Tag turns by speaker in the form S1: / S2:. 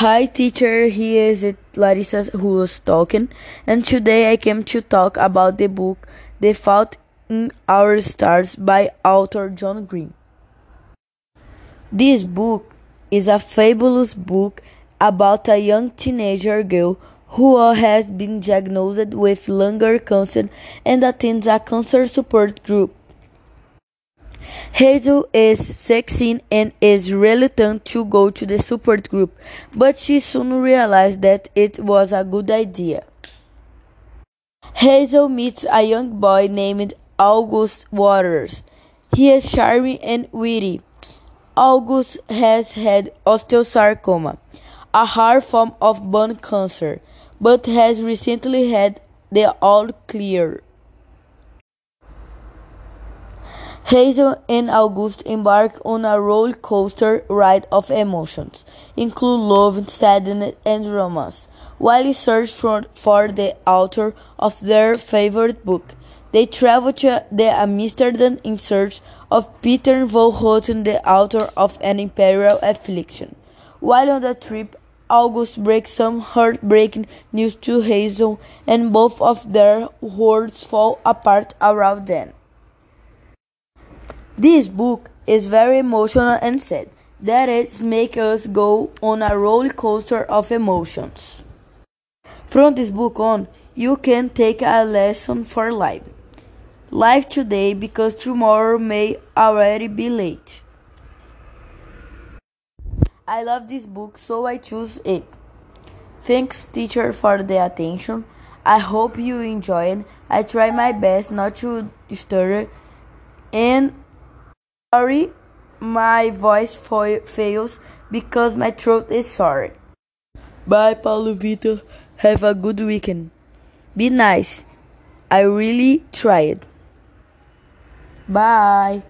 S1: Hi teacher, here is it Larissa who was talking and today I came to talk about the book The Fault in Our Stars by author John Green. This book is a fabulous book about a young teenager girl who has been diagnosed with lung cancer and attends a cancer support group. Hazel is 16 and is reluctant to go to the support group, but she soon realized that it was a good idea. Hazel meets a young boy named August Waters. He is charming and witty. August has had osteosarcoma, a hard form of bone cancer, but has recently had the all clear. Hazel and August embark on a roller coaster ride of emotions, including love, sadness, and romance, while they search for, for the author of their favorite book. They travel to the Amsterdam in search of Peter von Houten, the author of An Imperial Affliction. While on the trip, August breaks some heartbreaking news to Hazel, and both of their worlds fall apart around them. This book is very emotional and sad. That it makes us go on a roller coaster of emotions. From this book on, you can take a lesson for life. Life today because tomorrow may already be late. I love this book, so I choose it. Thanks, teacher, for the attention. I hope you enjoy it. I try my best not to stir and sorry my voice fails because my throat is sore. Bye, Paulo Vitor. Have a good weekend. Be nice. I really tried. Bye.